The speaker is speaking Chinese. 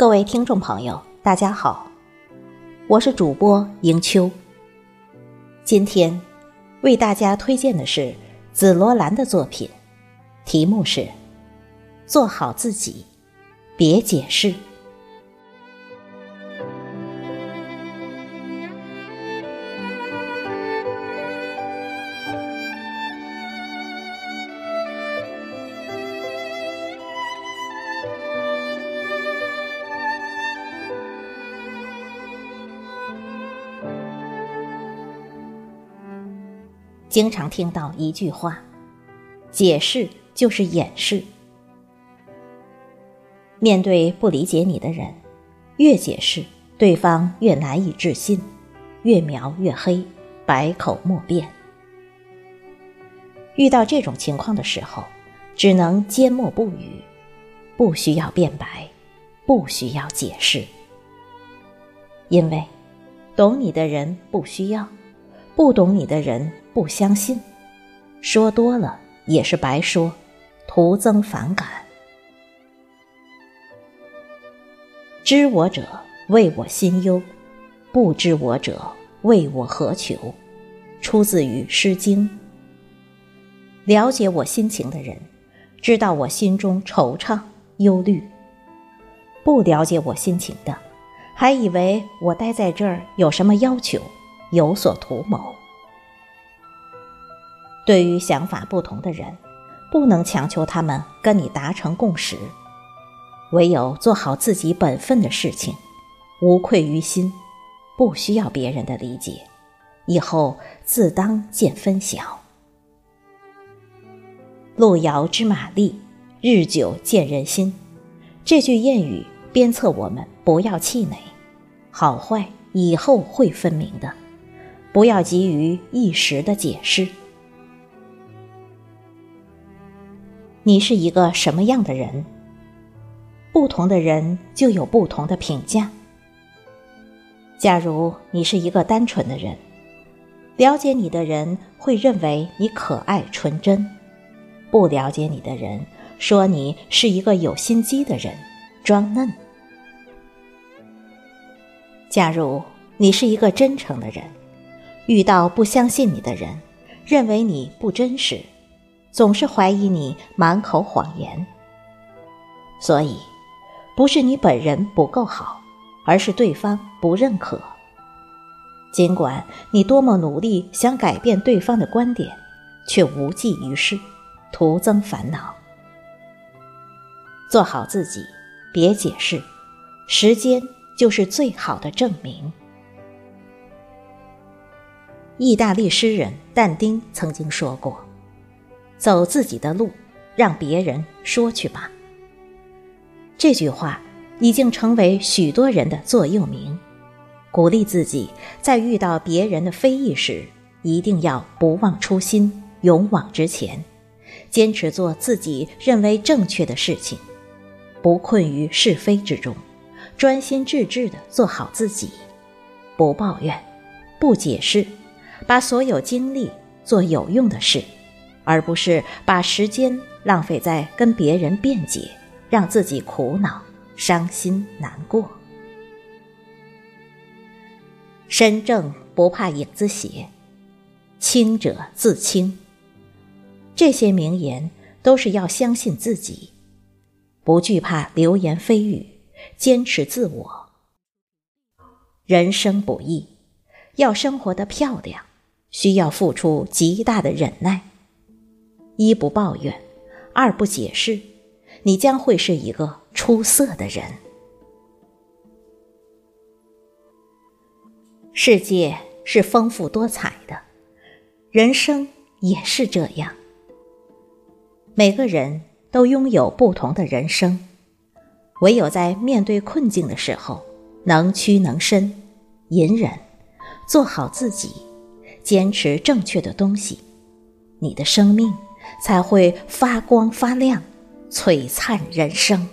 各位听众朋友，大家好，我是主播迎秋。今天为大家推荐的是紫罗兰的作品，题目是“做好自己，别解释”。经常听到一句话：“解释就是掩饰。”面对不理解你的人，越解释，对方越难以置信，越描越黑，百口莫辩。遇到这种情况的时候，只能缄默不语，不需要辩白，不需要解释，因为懂你的人不需要，不懂你的人。不相信，说多了也是白说，徒增反感。知我者谓我心忧，不知我者谓我何求。出自于《诗经》。了解我心情的人，知道我心中惆怅忧虑；不了解我心情的，还以为我待在这儿有什么要求，有所图谋。对于想法不同的人，不能强求他们跟你达成共识，唯有做好自己本分的事情，无愧于心，不需要别人的理解，以后自当见分晓。路遥知马力，日久见人心。这句谚语鞭策我们不要气馁，好坏以后会分明的，不要急于一时的解释。你是一个什么样的人？不同的人就有不同的评价。假如你是一个单纯的人，了解你的人会认为你可爱纯真；不了解你的人说你是一个有心机的人，装嫩。假如你是一个真诚的人，遇到不相信你的人，认为你不真实。总是怀疑你满口谎言，所以不是你本人不够好，而是对方不认可。尽管你多么努力想改变对方的观点，却无济于事，徒增烦恼。做好自己，别解释，时间就是最好的证明。意大利诗人但丁曾经说过。走自己的路，让别人说去吧。这句话已经成为许多人的座右铭，鼓励自己在遇到别人的非议时，一定要不忘初心，勇往直前，坚持做自己认为正确的事情，不困于是非之中，专心致志地做好自己，不抱怨，不解释，把所有精力做有用的事。而不是把时间浪费在跟别人辩解，让自己苦恼、伤心、难过。身正不怕影子斜，清者自清。这些名言都是要相信自己，不惧怕流言蜚语，坚持自我。人生不易，要生活的漂亮，需要付出极大的忍耐。一不抱怨，二不解释，你将会是一个出色的人。世界是丰富多彩的，人生也是这样。每个人都拥有不同的人生，唯有在面对困境的时候，能屈能伸，隐忍，做好自己，坚持正确的东西，你的生命。才会发光发亮，璀璨人生。